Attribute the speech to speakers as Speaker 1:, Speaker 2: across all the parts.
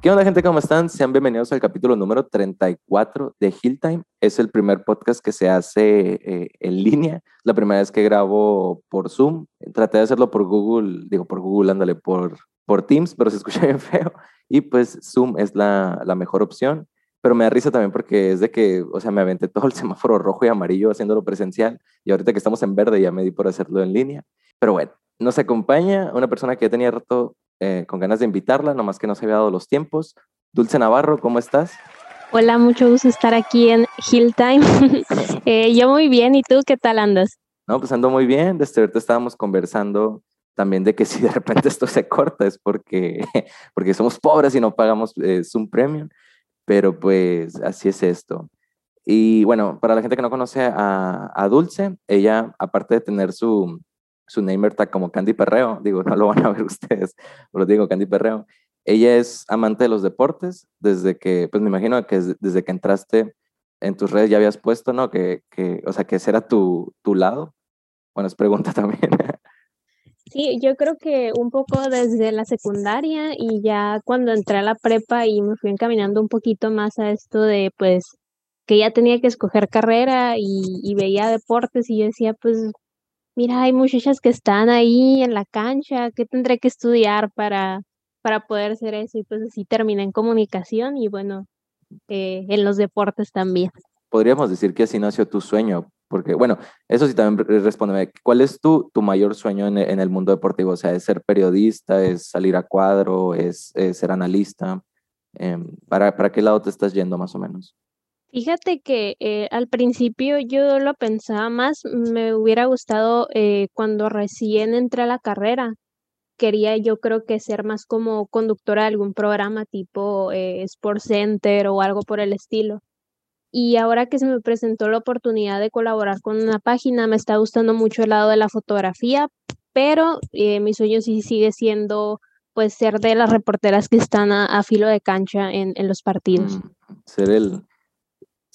Speaker 1: ¿Qué onda gente? ¿Cómo están? Sean bienvenidos al capítulo número 34 de Hill Time. Es el primer podcast que se hace eh, en línea. La primera vez que grabo por Zoom. Traté de hacerlo por Google, digo por Google, ándale, por, por Teams, pero se escucha bien feo. Y pues Zoom es la, la mejor opción. Pero me da risa también porque es de que, o sea, me aventé todo el semáforo rojo y amarillo haciéndolo presencial. Y ahorita que estamos en verde ya me di por hacerlo en línea. Pero bueno, nos acompaña una persona que ya tenía rato eh, con ganas de invitarla, nomás que no se había dado los tiempos. Dulce Navarro, ¿cómo estás?
Speaker 2: Hola, mucho gusto estar aquí en Hill Time. eh, yo muy bien, ¿y tú qué tal andas?
Speaker 1: No, pues ando muy bien. Desde ahorita estábamos conversando también de que si de repente esto se corta es porque, porque somos pobres y no pagamos eh, Zoom Premium, pero pues así es esto. Y bueno, para la gente que no conoce a, a Dulce, ella, aparte de tener su, su name tag como Candy Perreo, digo, no lo van a ver ustedes, pero digo Candy Perreo. Ella es amante de los deportes desde que, pues me imagino que desde que entraste en tus redes ya habías puesto, ¿no? Que, que o sea, que ese era tu, tu lado. Bueno, es pregunta también.
Speaker 2: Sí, yo creo que un poco desde la secundaria y ya cuando entré a la prepa y me fui encaminando un poquito más a esto de, pues, que ya tenía que escoger carrera y, y veía deportes y yo decía, pues, mira, hay muchachas que están ahí en la cancha, ¿qué tendré que estudiar para, para poder hacer eso? Y pues así terminé en comunicación y bueno, eh, en los deportes también.
Speaker 1: Podríamos decir que así nació tu sueño, porque bueno, eso sí también respóndeme, ¿cuál es tu, tu mayor sueño en, en, el mundo deportivo? O sea, ¿es ser periodista, es salir a cuadro, es, ser analista? Eh, ¿para, ¿Para qué lado te estás yendo más o menos?
Speaker 2: Fíjate que eh, al principio yo lo pensaba más, me hubiera gustado eh, cuando recién entré a la carrera. Quería yo creo que ser más como conductora de algún programa tipo eh, Sports Center o algo por el estilo. Y ahora que se me presentó la oportunidad de colaborar con una página, me está gustando mucho el lado de la fotografía, pero mi sueño sí sigue siendo pues ser de las reporteras que están a, a filo de cancha en, en los partidos. Mm,
Speaker 1: ser el,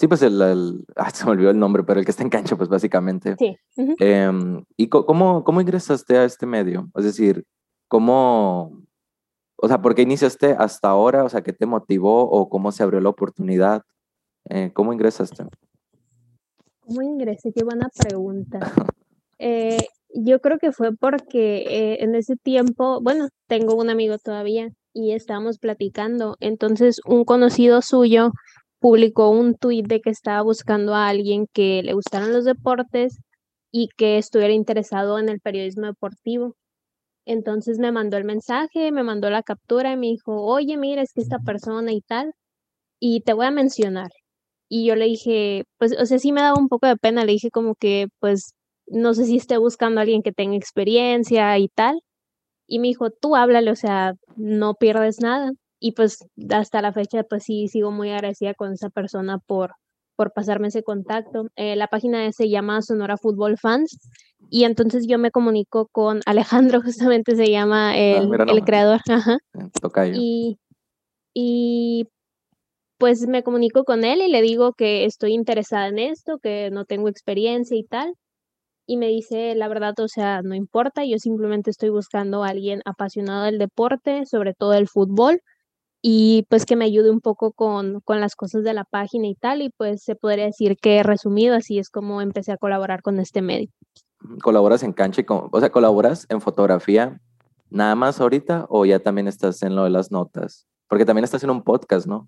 Speaker 1: Sí, pues el, el se me olvidó el nombre, pero el que está en cancha, pues básicamente.
Speaker 2: Sí.
Speaker 1: eh, ¿Y cómo, cómo ingresaste a este medio? Es decir, ¿cómo, o sea, por qué iniciaste hasta ahora? O sea, ¿qué te motivó o cómo se abrió la oportunidad? Eh, ¿Cómo ingresaste?
Speaker 2: ¿Cómo ingresé? Qué buena pregunta. eh, yo creo que fue porque eh, en ese tiempo, bueno, tengo un amigo todavía y estábamos platicando. Entonces, un conocido suyo publicó un tuit de que estaba buscando a alguien que le gustaran los deportes y que estuviera interesado en el periodismo deportivo. Entonces me mandó el mensaje, me mandó la captura y me dijo, oye, mira, es que esta persona y tal, y te voy a mencionar. Y yo le dije, pues, o sea, sí me daba un poco de pena, le dije como que, pues, no sé si esté buscando a alguien que tenga experiencia y tal. Y me dijo, tú háblale, o sea, no pierdes nada y pues hasta la fecha pues sí sigo muy agradecida con esa persona por, por pasarme ese contacto. Eh, la página se llama Sonora Fútbol Fans y entonces yo me comunico con Alejandro, justamente se llama el, ah, el creador. Ajá.
Speaker 1: Eh,
Speaker 2: y, y pues me comunico con él y le digo que estoy interesada en esto, que no tengo experiencia y tal. Y me dice, la verdad, o sea, no importa, yo simplemente estoy buscando a alguien apasionado del deporte, sobre todo el fútbol, y pues que me ayude un poco con, con, las cosas de la página y tal, y pues se podría decir que resumido, así es como empecé a colaborar con este medio.
Speaker 1: ¿Colaboras en cancha? Y con, o sea, ¿colaboras en fotografía nada más ahorita o ya también estás en lo de las notas? Porque también estás en un podcast, ¿no?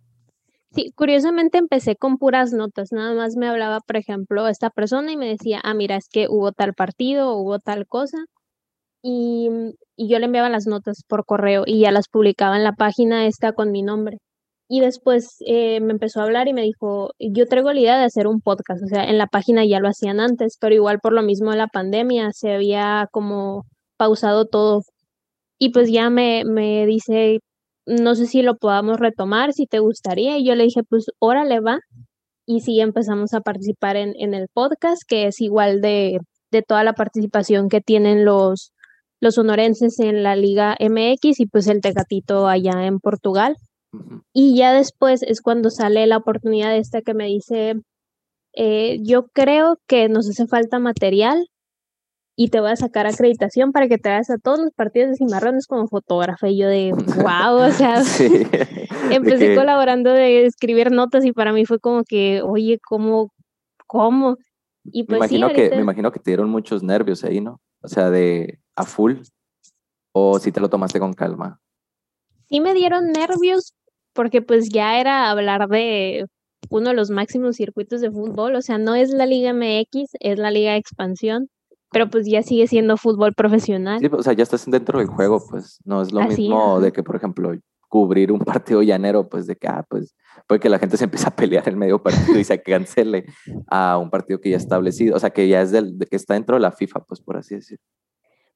Speaker 2: Sí, curiosamente empecé con puras notas, nada más me hablaba, por ejemplo, esta persona y me decía, ah, mira, es que hubo tal partido, hubo tal cosa, y, yo le enviaba las notas por correo y ya las publicaba en la página esta con mi nombre. Y después eh, me empezó a hablar y me dijo, yo traigo la idea de hacer un podcast, o sea, en la página ya lo hacían antes, pero igual por lo mismo de la pandemia se había como pausado todo. Y pues ya me, me dice, no sé si lo podamos retomar, si te gustaría. Y yo le dije, pues órale, va. Y sí empezamos a participar en, en el podcast, que es igual de, de toda la participación que tienen los, los sonorenses en la Liga MX y pues el Tecatito allá en Portugal. Y ya después es cuando sale la oportunidad esta que me dice, eh, yo creo que nos hace falta material y te voy a sacar acreditación para que te vayas a todos los partidos de Cimarrones como fotógrafa. Y yo de, wow, o sea, empecé colaborando de escribir notas y para mí fue como que, oye, ¿cómo? ¿Cómo?
Speaker 1: Y pues me imagino que Me imagino que te dieron muchos nervios ahí, ¿no? O sea, de a full. ¿O si te lo tomaste con calma?
Speaker 2: Sí me dieron nervios porque pues ya era hablar de uno de los máximos circuitos de fútbol, o sea, no es la Liga MX, es la Liga de Expansión, pero pues ya sigue siendo fútbol profesional.
Speaker 1: Sí, o sea, ya estás dentro del juego, pues no es lo mismo de que, por ejemplo, cubrir un partido llanero, pues de que, ah, pues puede que la gente se empiece a pelear en medio partido y se cancele a un partido que ya establecido, o sea, que ya es del, de que está dentro de la FIFA, pues por así decirlo.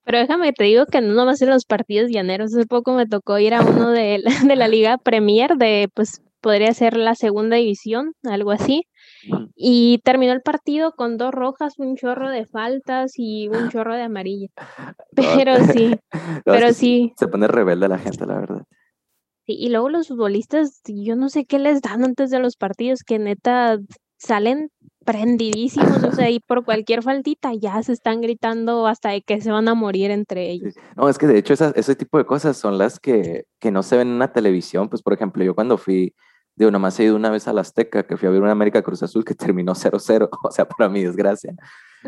Speaker 2: Pero déjame te digo que no nomás en los partidos llaneros, hace poco me tocó ir a uno de, de la Liga Premier, de pues podría ser la segunda división, algo así. Y terminó el partido con dos rojas, un chorro de faltas y un chorro de amarilla. Pero sí, pero sí.
Speaker 1: Se pone rebelde la gente, la verdad.
Speaker 2: Sí, y luego los futbolistas, yo no sé qué les dan antes de los partidos, que neta salen prendidísimos, o sea, y por cualquier faltita ya se están gritando hasta de que se van a morir entre ellos.
Speaker 1: No, es que de hecho ese tipo de cosas son las que, que no se ven en la televisión, pues por ejemplo, yo cuando fui Digo, nomás he ido una vez a la Azteca, que fui a ver una América Cruz Azul que terminó 0-0, o sea, para mi desgracia.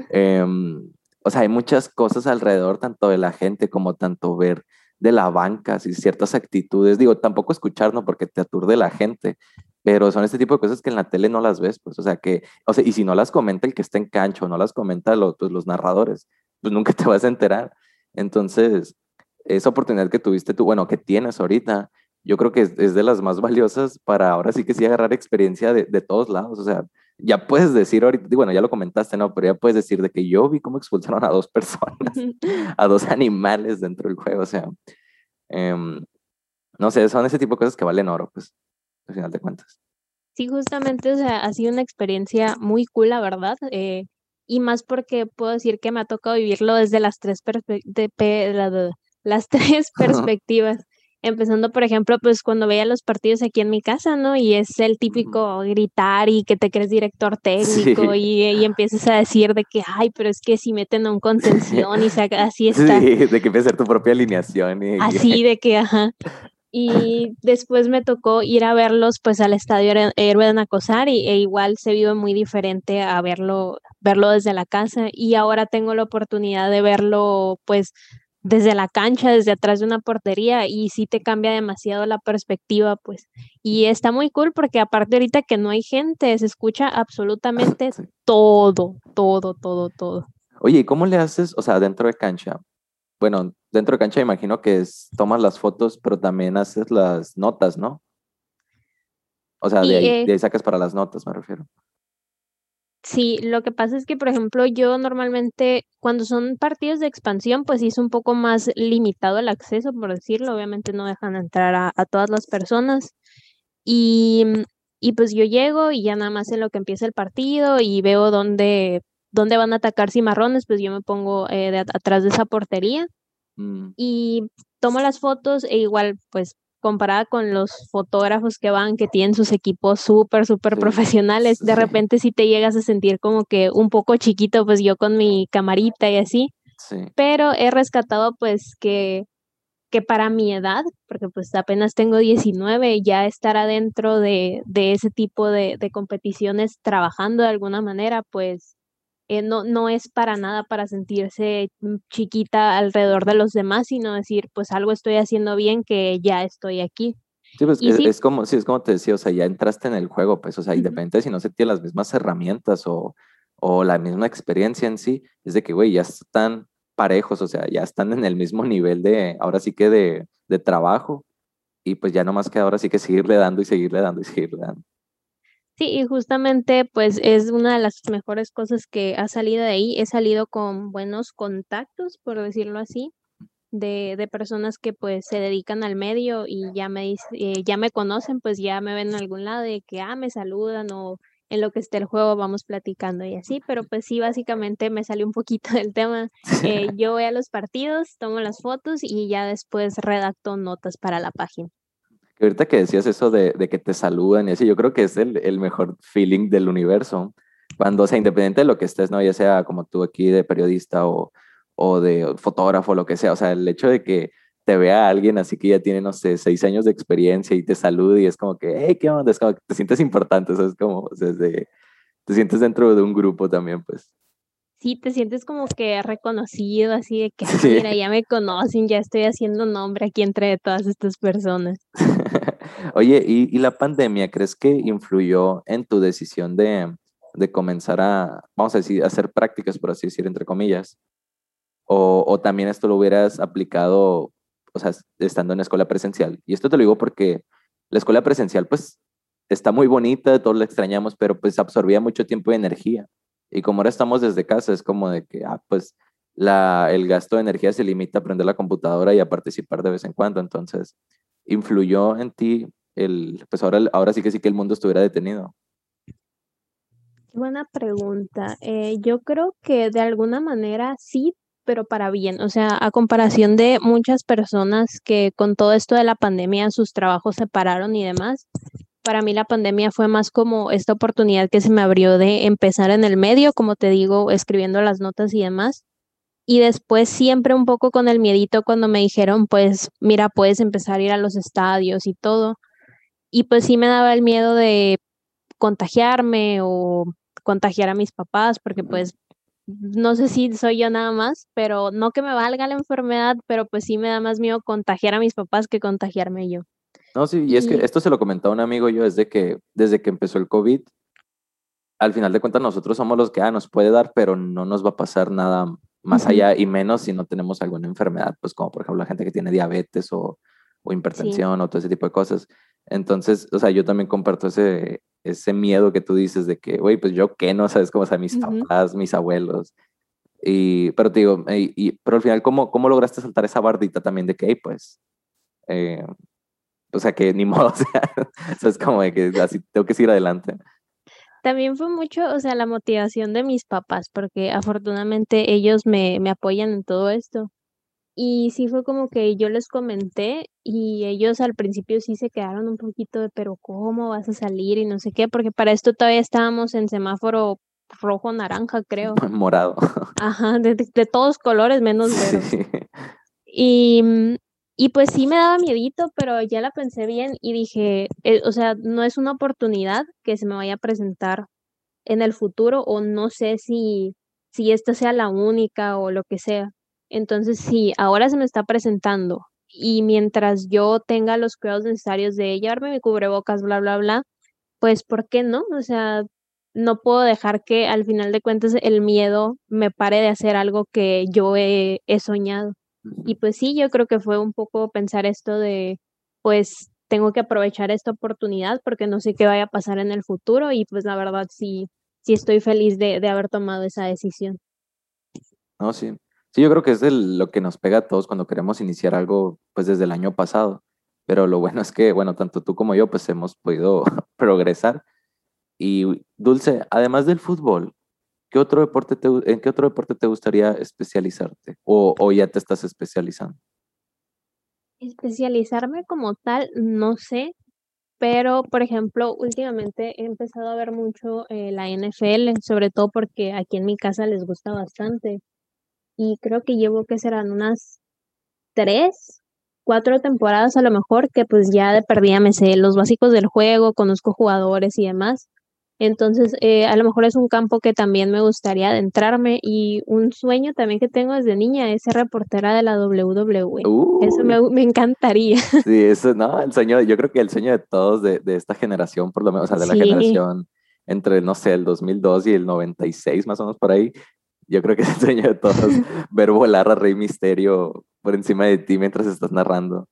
Speaker 1: Em, o sea, hay muchas cosas alrededor, tanto de la gente como tanto ver de la banca, y ciertas actitudes. Digo, tampoco escuchar, ¿no? Porque te aturde la gente, pero son este tipo de cosas que en la tele no las ves, pues, o sea, que, o sea, y si no las comenta el que está en cancho, no las comenta pues, los narradores, pues nunca te vas a enterar. Entonces, esa oportunidad que tuviste tú, bueno, que tienes ahorita, yo creo que es, de las más valiosas para ahora sí que sí agarrar experiencia de, de, todos lados. O sea, ya puedes decir ahorita, bueno, ya lo comentaste, ¿no? Pero ya puedes decir de que yo vi cómo expulsaron a dos personas, a dos animales dentro del juego. O sea, em, no sé, son ese tipo de cosas que valen oro, pues, al final de cuentas.
Speaker 2: Sí, justamente, o sea, ha sido una experiencia muy cool, la verdad. Eh, y más porque puedo decir que me ha tocado vivirlo desde las tres, de, las tres perspectivas. Empezando, por ejemplo, pues cuando veía los partidos aquí en mi casa, ¿no? Y es el típico gritar y que te crees director técnico y, y, empiezas a decir de que, ay, pero es que si meten a un contención y así está.
Speaker 1: Sí, de que empieza a ser tu propia alineación. Y...
Speaker 2: Así de que, ajá. Y después me tocó ir a verlos pues al estadio Héroe de Nacosar y, e igual se vive muy diferente a verlo, verlo desde la casa y ahora tengo la oportunidad de verlo pues desde la cancha, desde atrás de una portería y sí te cambia demasiado la perspectiva, pues. Y está muy cool porque aparte ahorita que no hay gente, se escucha absolutamente todo, todo, todo, todo.
Speaker 1: Oye, ¿y cómo le haces, o sea, dentro de cancha? Bueno, dentro de cancha imagino que es, tomas las fotos, pero también haces las notas, ¿no? O sea, de ahí, de ahí sacas para las notas, me refiero.
Speaker 2: Sí, lo que pasa es que, por ejemplo, yo normalmente cuando son partidos de expansión, pues sí es un poco más limitado el acceso, por decirlo. Obviamente no dejan entrar a, todas las personas. Y, y, pues yo llego y ya nada más en lo que empieza el partido y veo dónde, dónde van a atacar cimarrones, pues yo me pongo eh, atrás de esa portería mm. y tomo las fotos e igual pues comparada con los fotógrafos que van, que tienen sus equipos súper, súper profesionales, de repente sí te llegas a sentir como que un poco chiquito, pues yo con mi camarita y así. Pero he rescatado pues que, que para mi edad, porque pues apenas tengo 19, ya estar adentro de, de ese tipo de, de competiciones trabajando de alguna manera, pues eh, no, no es para nada para sentirse chiquita alrededor de los demás, sino decir, pues algo estoy haciendo bien que ya estoy aquí.
Speaker 1: Sí, pues es, como, sí, es como te decía, o sea, ya entraste en el juego, pues, o sea, independientemente si no se tiene las mismas herramientas o, o la misma experiencia en sí, es de que, güey, ya están parejos, o sea, ya están en el mismo nivel de, ahora sí que de, de trabajo, y pues ya no más que ahora sí que seguirle dando y seguirle dando y seguirle dando.
Speaker 2: Sí, y justamente pues es una de las mejores cosas que ha salido de ahí. He salido con buenos contactos, por decirlo así, de, de personas que pues se dedican al medio y ya me, eh, ya me conocen, pues ya me ven en algún lado de que, ah, me saludan o en lo que esté el juego vamos platicando y así, pero pues sí, básicamente me salió un poquito del tema. Eh, yo voy a los partidos, tomo las fotos y ya después redacto notas para la página.
Speaker 1: Ahorita que decías eso de, de, que te saludan y así, yo creo que es el, el, mejor feeling del universo. Cuando, o sea, independiente de lo que estés, ¿no? Ya sea como tú aquí de periodista o, o de fotógrafo, lo que sea. O sea, el hecho de que te vea alguien así que ya tiene, no sé, seis años de experiencia y te salude y es como que, hey, ¿qué onda? Es como que te sientes importante, eso es como, o sea, te sientes dentro de un grupo también, pues.
Speaker 2: Sí, te sientes como que reconocido, así de que, mira, ya me conocen, ya estoy haciendo nombre aquí entre todas estas personas.
Speaker 1: Oye, ¿y, ¿y, la pandemia crees que influyó en tu decisión de, de comenzar a, vamos a decir, hacer prácticas, por así decir, entre comillas? O, o, también esto lo hubieras aplicado, o sea, estando en la escuela presencial. Y esto te lo digo porque la escuela presencial, pues, está muy bonita, todos la extrañamos, pero pues absorbía mucho tiempo y energía. Y como ahora estamos desde casa, es como de que, ah, pues, la, el gasto de energía se limita a prender la computadora y a participar de vez en cuando. Entonces, influyó en ti el, pues ahora, ahora sí que sí que el mundo estuviera detenido.
Speaker 2: Buena pregunta. Eh, yo creo que de alguna manera sí, pero para bien. O sea, a comparación de muchas personas que con todo esto de la pandemia sus trabajos se pararon y demás, para mí la pandemia fue más como esta oportunidad que se me abrió de empezar en el medio, como te digo, escribiendo las notas y demás. Y después siempre un poco con el miedito cuando me dijeron, pues mira, puedes empezar a ir a los estadios y todo. Y pues sí me daba el miedo de contagiarme o contagiar a mis papás, porque pues no sé si soy yo nada más, pero no que me valga la enfermedad, pero pues sí me da más miedo contagiar a mis papás que contagiarme yo.
Speaker 1: No, sí, y es que esto se lo comentaba un amigo yo, es de que desde que empezó el COVID, al final de cuentas nosotros somos los que ah, nos puede dar, pero no nos va a pasar nada más allá y menos si no tenemos alguna enfermedad, pues como por ejemplo la gente que tiene diabetes o, o hipertensión o todo ese tipo de cosas. Entonces, o sea, yo también comparto ese, ese miedo que tú dices de que, güey, pues yo qué no, sabes cómo, o sea, mis papás, mis abuelos. Y, pero te digo, y, pero al final, ¿cómo, ¿cómo lograste saltar esa bardita también de que, hey, pues, eh, o sea, que ni modo, o sea, es como de que así tengo que seguir adelante.
Speaker 2: También fue mucho, o sea, la motivación de mis papás, porque afortunadamente ellos me, me apoyan en todo esto. Y sí fue como que yo les comenté y ellos al principio sí se quedaron un poquito de, pero ¿cómo vas a salir? Y no sé qué, porque para esto todavía estábamos en semáforo rojo, naranja, creo.
Speaker 1: Morado.
Speaker 2: Ajá, de, de todos colores menos verde. Y, y pues sí me daba miedito, pero ya la pensé bien y dije, eh, o sea, no es una oportunidad que se me vaya a presentar en el futuro o no sé si, si esta sea la única o lo que sea. Entonces, sí, ahora se me está presentando y mientras yo tenga los cuidados necesarios de llevarme mi cubrebocas, bla, bla, bla, pues, ¿por qué no? O sea, no puedo dejar que al final de cuentas el miedo me pare de hacer algo que yo he, he soñado. Y pues sí, yo creo que fue un poco pensar esto de, pues, tengo que aprovechar esta oportunidad porque no sé qué vaya a pasar en el futuro y pues la verdad sí, sí estoy feliz de, de haber tomado esa decisión.
Speaker 1: No, sí. Sí, yo creo que es lo que nos pega a todos cuando queremos iniciar algo, pues desde el año pasado. Pero lo bueno es que, bueno, tanto tú como yo, pues hemos podido progresar. Y Dulce, además del fútbol, ¿qué otro deporte te, ¿en qué otro deporte te gustaría especializarte? ¿O, o ya te estás especializando?
Speaker 2: Especializarme como tal, no sé, pero por ejemplo, últimamente he empezado a ver mucho eh, la NFL, sobre todo porque aquí en mi casa les gusta bastante y creo que llevo que serán unas tres, cuatro temporadas a lo mejor, que pues ya de perdida me sé los básicos del juego, conozco jugadores y demás. Entonces, eh, a lo mejor es un campo que también me gustaría adentrarme y un sueño también que tengo desde niña es ser reportera de la WWE. eso me, me, encantaría.
Speaker 1: Sí, eso, no, el sueño, yo creo que el sueño de todos de, de esta generación, por lo menos, o sea, de la generación entre, no sé, el 2002 y el 96, más o menos por ahí, yo creo que es el sueño de todos, ver volar a Rey Misterio por encima de ti mientras estás narrando.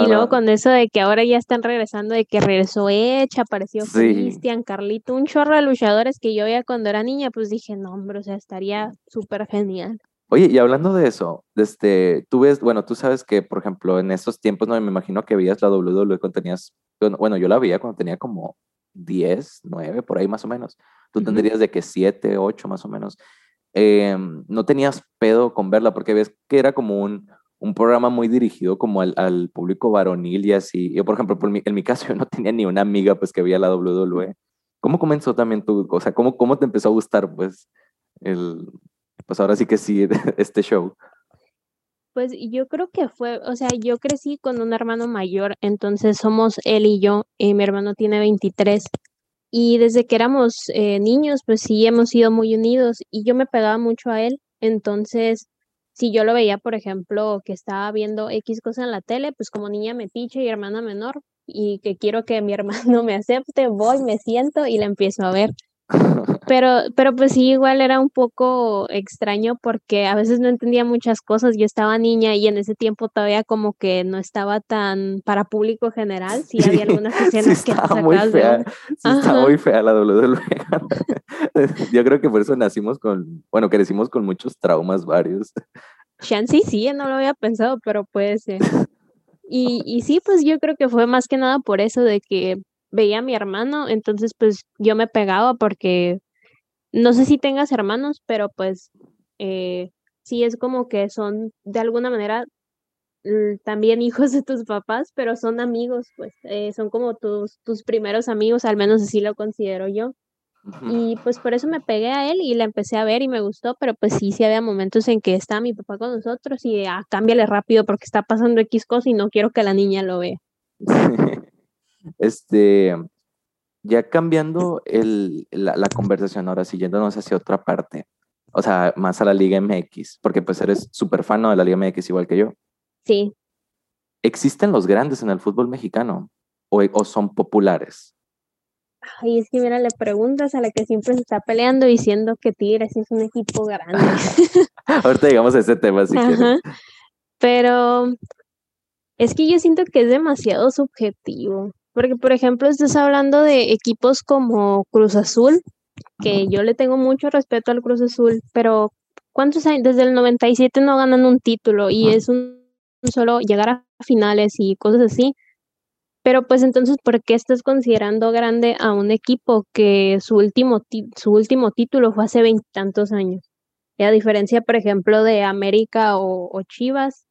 Speaker 2: Y luego con eso de que ahora ya están regresando, de que regresó Edge, apareció Cristian, Carlito, un chorro de luchadores que yo ya cuando era niña, pues dije, no, hombre, o sea, estaría súper genial.
Speaker 1: Oye, y hablando de eso, este, tú ves, bueno, tú sabes que, por ejemplo, en esos tiempos, no me imagino que veías la WWE cuando tenías, bueno, yo la veía cuando tenía como 10, 9, por ahí más o menos. Tú tendrías de que 7, 8 más o menos. Em, no tenías pedo con verla porque ves que era como un, un programa muy dirigido como al, al, público varonil y así. Yo, por ejemplo, por mi, en mi caso, yo no tenía ni una amiga pues que veía la WWE. ¿Cómo comenzó también tu cosa? ¿Cómo, cómo te empezó a gustar pues el, pues ahora sí que sí, este show?
Speaker 2: Pues yo creo que fue, o sea, yo crecí con un hermano mayor, entonces somos él y yo, y mi hermano tiene 23. Y desde que éramos eh, niños, pues sí hemos sido muy unidos y yo me pegaba mucho a él. Entonces, si yo lo veía, por ejemplo, que estaba viendo X cosa en la tele, pues como niña metiche y hermana menor, y que quiero que mi hermano me acepte, voy, me siento y la empiezo a ver. Pero, pero pues sí, igual era un poco extraño porque a veces no entendía muchas cosas. Yo estaba niña y en ese tiempo todavía como que no estaba tan para público general. Sí, había algunas escenas que
Speaker 1: estaba muy fea. Sí, estaba muy fea la WWE. Yo creo que por eso nacimos con, bueno, crecimos con muchos traumas varios.
Speaker 2: Shansi sí, no lo había pensado, pero puede ser. Y, y sí, pues yo creo que fue más que nada por eso de que veía a mi hermano, entonces pues yo me pegaba porque no sé si tengas hermanos, pero pues eh, sí es como que son de alguna manera también hijos de tus papás, pero son amigos, pues eh, son como tus, tus primeros amigos, al menos así lo considero yo. Y pues por eso me pegué a él y la empecé a ver y me gustó, pero pues sí, sí había momentos en que está mi papá con nosotros y ah, cámbiale rápido porque está pasando X cosa y no quiero que la niña lo vea.
Speaker 1: Este, ya cambiando el, la, la, conversación ahora, siguiéndonos hacia otra parte, o sea, más a la Liga MX, porque pues eres súper fan de la Liga MX igual que yo.
Speaker 2: Sí.
Speaker 1: ¿Existen los grandes en el fútbol mexicano o, o son populares?
Speaker 2: Ay, es que mira, le preguntas a la que siempre se está peleando diciendo que Tigres es un equipo grande.
Speaker 1: Ahorita llegamos a ese tema si quieres.
Speaker 2: Pero es que yo siento que es demasiado subjetivo. Porque, por ejemplo, estás hablando de equipos como Cruz Azul, que yo le tengo mucho respeto al Cruz Azul, pero ¿cuántos años? Desde el 97 no ganan un título y es un, solo llegar a finales y cosas así. Pero pues entonces, ¿por qué estás considerando grande a un equipo que su último, su último título fue hace veintitantos años? Y a diferencia, por ejemplo, de América o, o Chivas,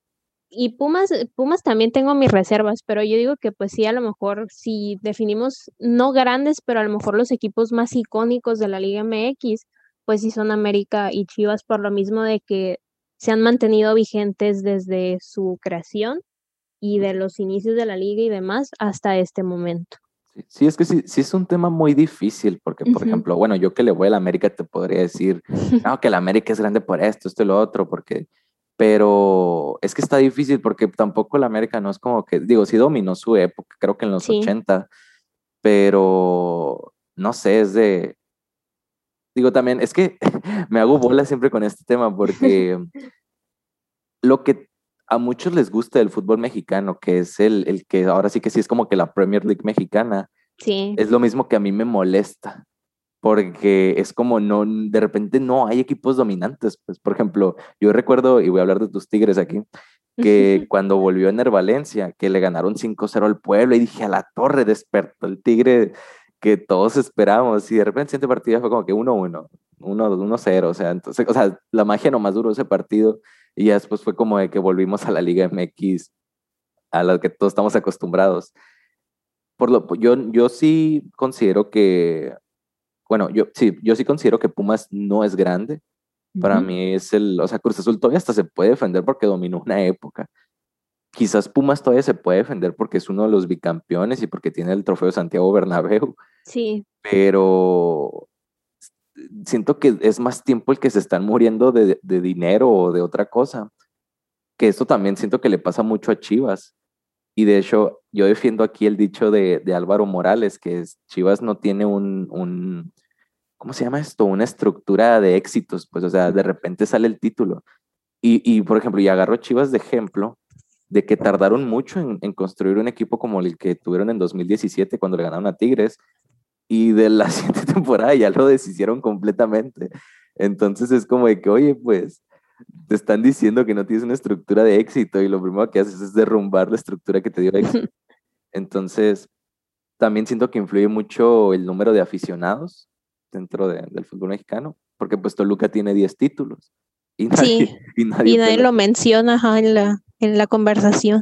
Speaker 2: y Pumas, Pumas también tengo mis reservas, pero yo digo que pues sí, a lo mejor si definimos no grandes, pero a lo mejor los equipos más icónicos de la Liga MX, pues sí son América y Chivas por lo mismo de que se han mantenido vigentes desde su creación y de los inicios de la liga y demás hasta este momento.
Speaker 1: Sí, es que sí, sí es un tema muy difícil, porque, por ejemplo, bueno, yo que le voy a la América te podría decir, no, que la América es grande por esto, esto y lo otro, porque pero es que está difícil porque tampoco la América no es como que, digo, sí dominó su época, creo que en los 80, pero no sé, es de, digo también, es que me hago bola siempre con este tema porque lo que a muchos les gusta del fútbol mexicano, que es el, el que ahora sí que sí es como que la Premier League mexicana,
Speaker 2: sí.
Speaker 1: es lo mismo que a mí me molesta porque es como no, de repente no hay equipos dominantes. Pues, por ejemplo, yo recuerdo, y voy a hablar de tus Tigres aquí, que cuando volvió en Valencia, que le ganaron 5-0 al pueblo, y dije, a la torre despertó el Tigre que todos esperábamos, y de repente el siguiente partido fue como que 1-1, 1-0, o sea, entonces, o sea, la magia nomás duró ese partido, y ya después fue como de que volvimos a la Liga MX, a la que todos estamos acostumbrados. Por lo, yo, yo sí considero que bueno, yo sí, yo sí considero que Pumas no es grande. Para mí es el, o sea, Cruz Azul todavía hasta se puede defender porque dominó una época. Quizás Pumas todavía se puede defender porque es uno de los bicampeones y porque tiene el trofeo Santiago Bernabéu.
Speaker 2: Sí.
Speaker 1: Pero siento que es más tiempo el que se están muriendo de, de dinero o de otra cosa. Que esto también siento que le pasa mucho a Chivas. Y de hecho, yo defiendo aquí el dicho de, de Álvaro Morales, que es, Chivas no tiene un, un, ¿cómo se llama esto? Una estructura de éxitos, pues, o sea, de repente sale el título. Y, y por ejemplo, y agarro Chivas de ejemplo de que tardaron mucho en, en, construir un equipo como el que tuvieron en 2017 cuando le ganaron a Tigres y de la siguiente temporada ya lo deshicieron completamente. Entonces es como de que, oye, pues te están diciendo que no tienes una estructura de éxito y lo primero que haces es derrumbar la estructura que te dio éxito. Entonces, también siento que influye mucho el número de aficionados dentro del fútbol mexicano, porque pues Toluca tiene 10 títulos.
Speaker 2: Y nadie, sí, y nadie, lo menciona en, la, en la conversación.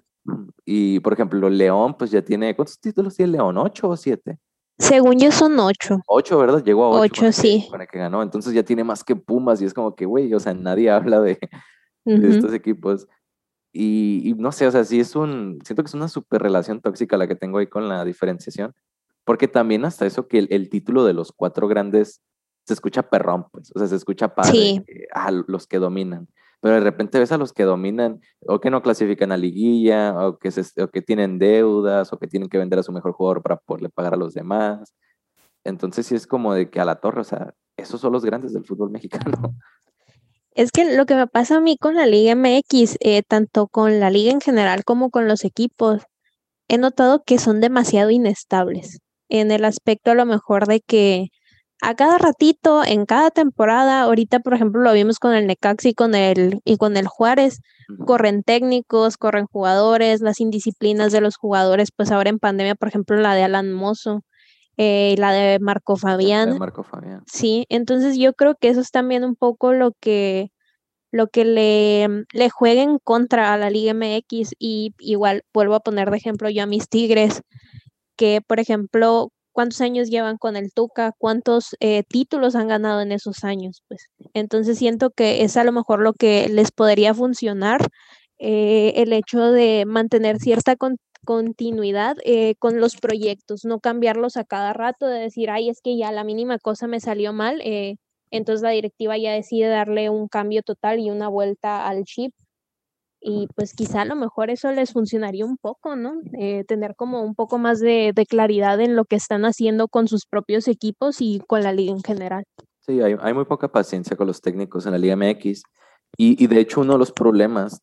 Speaker 1: Y por ejemplo, León, pues ya tiene, ¿cuántos títulos tiene León? ¿8 o 7?
Speaker 2: Según yo son ocho.
Speaker 1: Ocho, ¿verdad? Llegó a
Speaker 2: ocho. Ocho, sí.
Speaker 1: para que ganó. Entonces ya tiene más que Pumas y es como que, güey, o sea, nadie habla de, estos equipos. Y, no sé, o sea, sí es un, siento que es una super relación tóxica la que tengo ahí con la diferenciación, porque también hasta eso que el, título de los cuatro grandes se escucha perrón, pues, o sea, se escucha padre, a ah, los que dominan pero de repente ves a los que dominan o que no clasifican a liguilla o que, o que tienen deudas o que tienen que vender a su mejor jugador para poderle pagar a los demás. Entonces sí es como de que a la torre, o sea, esos son los grandes del fútbol mexicano.
Speaker 2: Es que lo que me pasa a mí con la Liga MX, eh, tanto con la liga en general como con los equipos, he notado que son demasiado inestables en el aspecto a lo mejor de que a cada ratito, en cada temporada, ahorita por ejemplo lo vimos con el Necaxi y con el, y con el Juárez, corren técnicos, corren jugadores, las indisciplinas de los jugadores, pues ahora en pandemia, por ejemplo, la de Alan Mozo, eh, la de Marco Fabián.
Speaker 1: Marco Fabián.
Speaker 2: Sí, entonces yo creo que eso es también un poco lo que lo que le, le juega en contra a la Liga MX y igual vuelvo a poner de ejemplo yo a mis Tigres, que por ejemplo cuántos años llevan con el Tuca, cuántos eh, títulos han ganado en esos años, pues. Entonces siento que es a lo mejor lo que les podría funcionar, eh, el hecho de mantener cierta continuidad eh, con los proyectos, no cambiarlos a cada rato, de decir, ay, es que ya la mínima cosa me salió mal, entonces la directiva ya decide darle un cambio total y una vuelta al chip y pues quizá a lo mejor eso les funcionaría un poco, ¿no? Eh, tener como un poco más de, claridad en lo que están haciendo con sus propios equipos y con la liga en general.
Speaker 1: Sí, hay, muy poca paciencia con los técnicos en la Liga MX y, y, de hecho uno de los problemas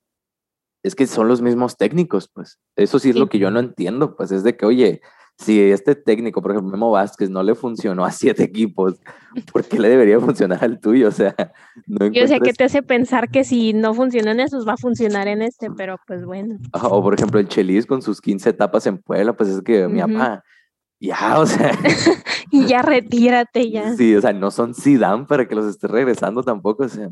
Speaker 1: es que son los mismos técnicos, pues eso sí es lo que yo no entiendo, pues es de que, oye, si este técnico, por ejemplo, Memo Vázquez, no le funcionó a siete equipos, ¿por qué le debería funcionar al tuyo? O sea,
Speaker 2: no Yo sé que te hace pensar que si no funciona en esos, va a funcionar en este, pero pues bueno.
Speaker 1: O por ejemplo, el Chelis con sus 15 etapas en Puebla, pues es que mi papá, ya, o sea.
Speaker 2: y ya retírate ya.
Speaker 1: Sí, o sea, no son Zidane para que los esté regresando tampoco, o sea.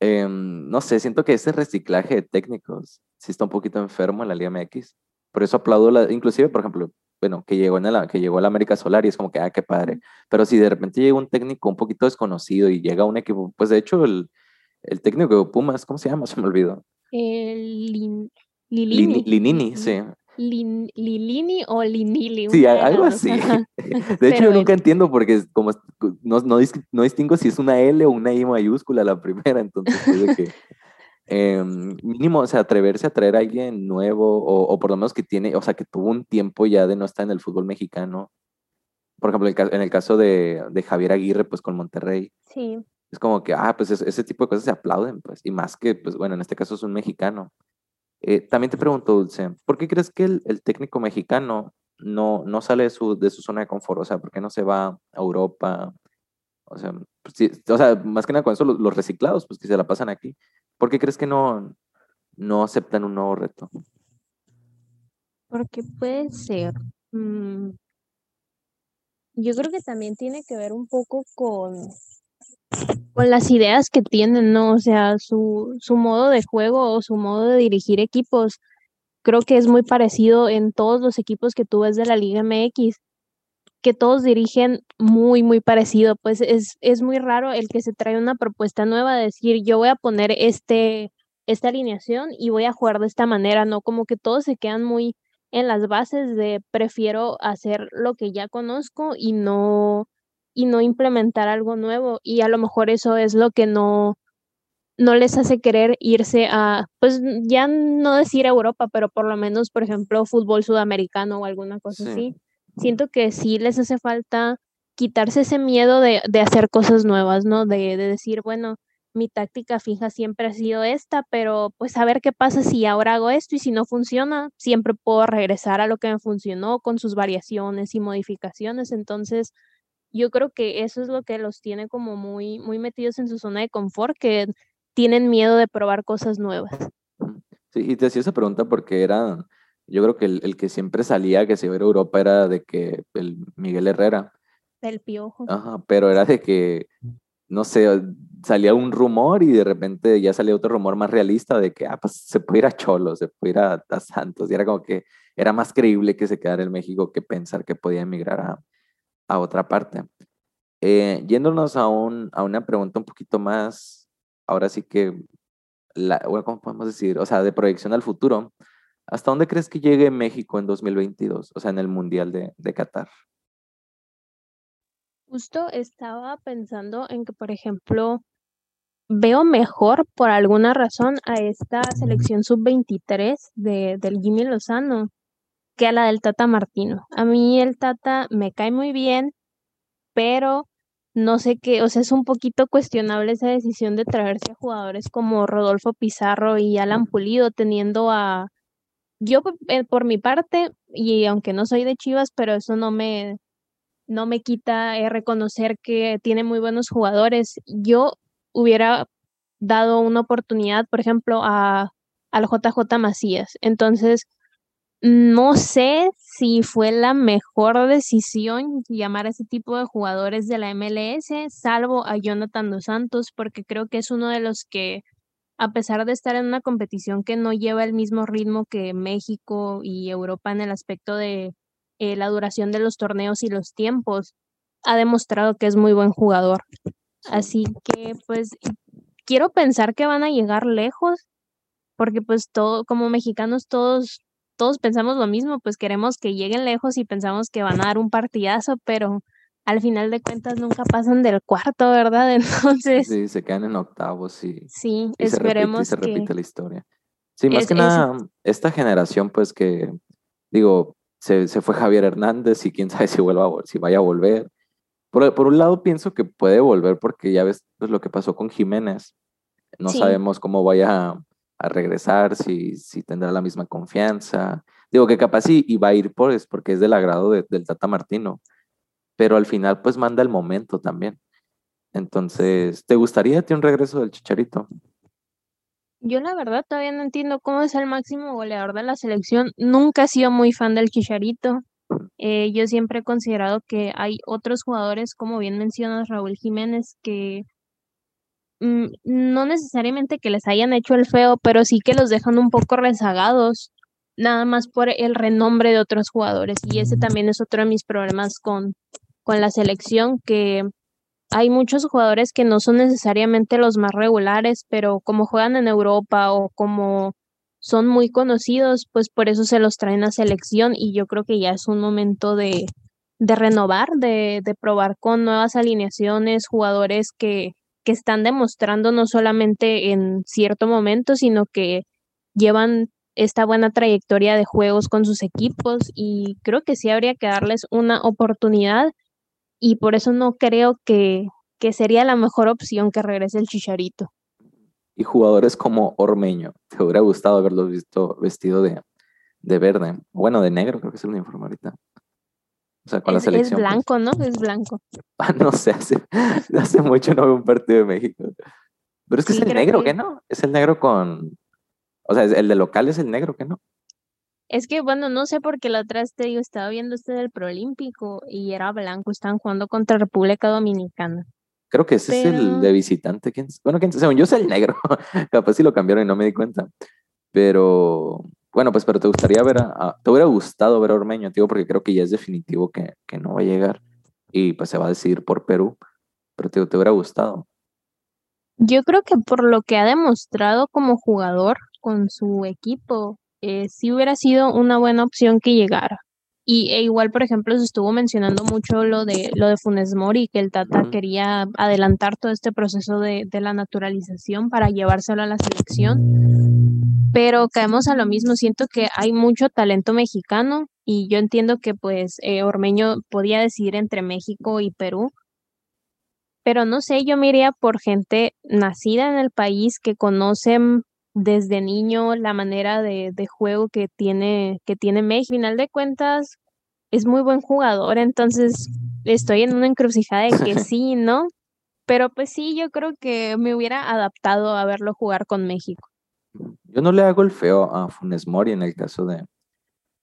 Speaker 1: Em, no sé, siento que ese reciclaje de técnicos sí está un poquito enfermo en la Liga MX. Por eso aplaudo, la, inclusive, por ejemplo, bueno, que llegó, en la, que llegó a la América Solar y es como que, ah, qué padre. Pero si de repente llega un técnico un poquito desconocido y llega un equipo, pues de hecho el, el técnico de Pumas, ¿cómo se llama? Se me olvidó.
Speaker 2: El
Speaker 1: Lilini. Linini, sí.
Speaker 2: Lilini o Linili.
Speaker 1: Sí, algo así. De hecho, yo nunca entiendo porque como no, no, no, distingo si es una L o una I mayúscula la primera, entonces es que Em, mínimo, o sea, atreverse a traer a alguien nuevo o, por lo menos que tiene, o sea, que tuvo un tiempo ya de no estar en el fútbol mexicano. Por ejemplo, en el caso de, de Javier Aguirre, pues con Monterrey.
Speaker 2: Sí.
Speaker 1: Es como que, ah, pues ese tipo de cosas se aplauden, pues, y más que, pues bueno, en este caso es un mexicano. Eh, también te pregunto, Dulce, ¿por qué crees que el, el, técnico mexicano no, no sale de su, de su zona de confort? O sea, ¿por qué no se va a Europa? O sea, pues, o sea más que nada con eso, los, los reciclados, pues que se la pasan aquí. ¿Por qué crees que no, no aceptan un nuevo reto?
Speaker 2: Porque puede ser. Mm, yo creo que también tiene que ver un poco con, con las ideas que tienen, ¿no? O sea, su, su modo de juego o su modo de dirigir equipos. Creo que es muy parecido en todos los equipos que tú ves de la Liga MX que todos dirigen muy, muy parecido. Pues es, es muy raro el que se trae una propuesta nueva, de decir, yo voy a poner este, esta alineación y voy a jugar de esta manera, ¿no? Como que todos se quedan muy en las bases de prefiero hacer lo que ya conozco y no y no implementar algo nuevo y a lo mejor eso es lo que no no les hace querer irse a pues ya no decir Europa, pero por lo menos por ejemplo fútbol sudamericano o alguna cosa así siento que sí les hace falta quitarse ese miedo de, hacer cosas nuevas, ¿no? De, decir, bueno, mi táctica fija siempre ha sido esta, pero pues a ver qué pasa si ahora hago esto y si no funciona, siempre puedo regresar a lo que me funcionó con sus variaciones y modificaciones. Entonces, yo creo que eso es lo que los tiene como muy, muy metidos en su zona de confort, que tienen miedo de probar cosas nuevas.
Speaker 1: Sí, y te hacía esa pregunta porque era yo creo que el, que siempre salía que se iba a Europa era de que el Miguel Herrera.
Speaker 2: El piojo.
Speaker 1: Ajá, pero era de que, no sé, salía un rumor y de repente ya salía otro rumor más realista de que, ah, pues se puede ir a Cholo, se puede ir a, a Santos. Y era como que era más creíble que se quedara en México que pensar que podía emigrar a, a otra parte. Eh, yéndonos a, un, a una pregunta un poquito más, ahora sí que, la, ¿cómo podemos decir? O sea, de proyección al futuro. ¿Hasta dónde crees que llegue México en 2022? O sea, en el Mundial de, de Qatar.
Speaker 2: Justo estaba pensando en que, por ejemplo, veo mejor por alguna razón a esta selección sub-23 de, del Jimmy Lozano que a la del Tata Martino. A mí el Tata me cae muy bien, pero no sé qué, o sea, es un poquito cuestionable esa decisión de traerse a jugadores como Rodolfo Pizarro y Alan Pulido, teniendo a... Yo eh, por mi parte, y aunque no soy de Chivas, pero eso no me, no me quita eh, reconocer que tiene muy buenos jugadores. Yo hubiera dado una oportunidad, por ejemplo, a, al JJ Macías. Entonces, no sé si fue la mejor decisión llamar a ese tipo de jugadores de la MLS, salvo a Jonathan Dos Santos, porque creo que es uno de los que, a pesar de estar en una competición que no lleva el mismo ritmo que México y Europa en el aspecto de eh, la duración de los torneos y los tiempos, ha demostrado que es muy buen jugador. Así que, pues, quiero pensar que van a llegar lejos, porque pues todo, como mexicanos todos todos pensamos lo mismo, pues queremos que lleguen lejos y pensamos que van a dar un partidazo, pero al final de cuentas nunca pasan del cuarto, ¿verdad? Entonces.
Speaker 1: Sí, se quedan en octavos y.
Speaker 2: Sí, esperemos.
Speaker 1: Se repite, se repite la historia. Sí, más que nada, esta generación, pues que, digo, se, se, fue Javier Hernández y quién sabe si, vuelva si vaya a volver. Por, por, un lado, pienso que puede volver porque ya ves pues, lo que pasó con Jiménez. No sabemos cómo vaya a regresar, si, si tendrá la misma confianza. Digo que capaz sí, y va a ir por es porque es del agrado del Tata Martino, pero al final pues manda el momento también. Entonces, ¿te gustaría ti un regreso del Chicharito?
Speaker 2: Yo la verdad todavía no entiendo cómo es el máximo goleador de la selección. Nunca he sido muy fan del Chicharito. Eh, yo siempre he considerado que hay otros jugadores, como bien mencionas Raúl Jiménez, que Mm, no necesariamente que les hayan hecho el feo, pero sí que los dejan un poco rezagados, nada más por el renombre de otros jugadores. Y ese también es otro de mis problemas con, con la selección, que hay muchos jugadores que no son necesariamente los más regulares, pero como juegan en Europa o como son muy conocidos, pues por eso se los traen a selección y yo creo que ya es un momento de, de renovar, de, de probar con nuevas alineaciones, jugadores que, que están demostrando no solamente en cierto momento, sino que llevan esta buena trayectoria de juegos con sus equipos y creo que sí habría que darles una oportunidad y por eso no creo que, que sería la mejor opción que regrese el Chicharito.
Speaker 1: Y jugadores como Ormeño, ¿te hubiera gustado haberlo visto vestido de, de verde? Bueno, de negro, creo que es el uniforme ahorita. O sea, con
Speaker 2: es,
Speaker 1: la selección.
Speaker 2: Es pues. blanco, ¿no? Es blanco.
Speaker 1: Ah, no sé, hace, hace mucho no veo un partido de México. Pero es que es el negro, que... ¿qué no? Es el negro con. O sea, el de local es el negro, ¿qué no?
Speaker 2: Es que, bueno, no sé por qué la otra vez te digo, estaba viendo este del Proolímpico y era blanco, estaban jugando contra República Dominicana.
Speaker 1: Creo que ese es el de visitante. ¿quién? Bueno, ¿quién? según yo es el negro. Capaz si lo cambiaron y no me di cuenta. Pero bueno, pues, pero te gustaría ver, a, te hubiera gustado ver a Ormeño, tío, porque creo que ya es definitivo que, que, no va a llegar y pues se va a decidir por Perú, pero te, te hubiera gustado.
Speaker 2: Yo creo que por lo que ha demostrado como jugador con su equipo, eh, sí hubiera sido una buena opción que llegara. Y e igual, por ejemplo, se estuvo mencionando mucho lo de lo de Funes Mori, que el Tata quería adelantar todo este proceso de, de, la naturalización para llevárselo a la selección. Pero caemos a lo mismo, siento que hay mucho talento mexicano y yo entiendo que pues eh, Ormeño podía decidir entre México y Perú, pero no sé, yo me iría por gente nacida en el país que conocen desde niño la manera de, de juego que tiene, que tiene México. Al final de cuentas, es muy buen jugador, entonces estoy en una encrucijada de que sí, ¿no? Pero pues sí, yo creo que me hubiera adaptado a verlo jugar con México.
Speaker 1: Yo no le hago el feo a Funes Mori en el caso de,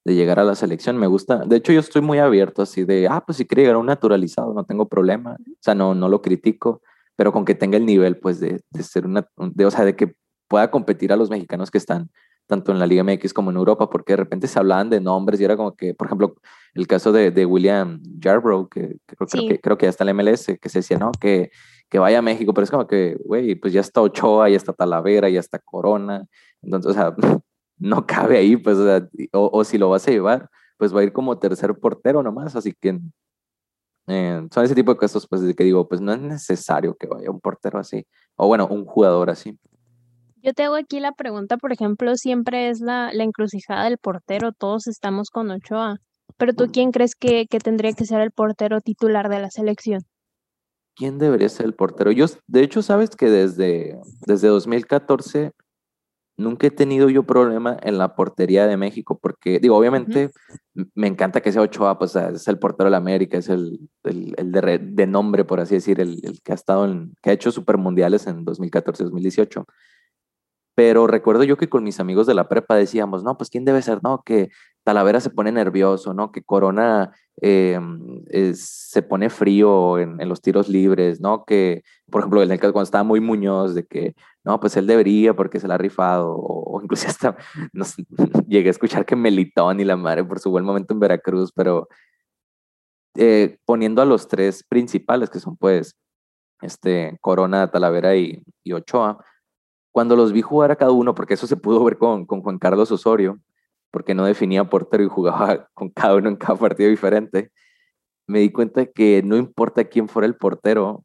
Speaker 1: de llegar a la selección. Me gusta, de hecho yo estoy muy abierto así de, ah, pues si quiere llegar a un naturalizado, no tengo problema. O sea, no, no lo critico, pero con que tenga el nivel, pues, de, de ser una, de, o sea, de que pueda competir a los mexicanos que están tanto en la Liga MX como en Europa, porque de repente se hablaban de nombres y era como que, por ejemplo, el caso de, de William Yarbrough, que, creo, que creo que ya está en la MLS, que se decía, no, que, que vaya a México, pero es como que, güey, pues ya está Ochoa, ya está Talavera, ya está Corona, entonces, o sea, no cabe ahí, pues, o, sea, o, si lo vas a llevar, pues va a ir como tercer portero nomás, así que eh, son ese tipo de casos, pues, de que digo, pues no es necesario que vaya un portero así, o bueno, un jugador así.
Speaker 2: Yo te hago aquí la pregunta, por ejemplo, siempre es la, la encrucijada del portero, todos estamos con Ochoa, pero tú quién crees que, que tendría que ser el portero titular de la selección?
Speaker 1: ¿Quién debería ser el portero? Yo, de hecho, sabes que desde, desde 2014 nunca he tenido yo problema en la portería de México, porque digo, obviamente me encanta que sea Ochoa, pues es el portero de la América, es el, el, el de, de, nombre, por así decir, el, el, que ha estado en, que ha hecho supermundiales en 2014-2018. Pero recuerdo yo que con mis amigos de la prepa decíamos, no, pues ¿quién debe ser? No, que Talavera se pone nervioso, ¿no? Que Corona eh, se pone frío en, los tiros libres, ¿no? Que, por ejemplo, el cuando estaba muy Muñoz, de que, no, pues él debería porque se la ha rifado, o, incluso hasta llegué a escuchar que Melitón y la madre por su buen momento en Veracruz, pero eh, poniendo a los tres principales, que son pues este, Corona, Talavera y Ochoa, cuando los vi jugar a cada uno, porque eso se pudo ver con, con Juan Carlos Osorio, porque no definía portero y jugaba con cada uno en cada partido diferente, me di cuenta que no importa quién fuera el portero,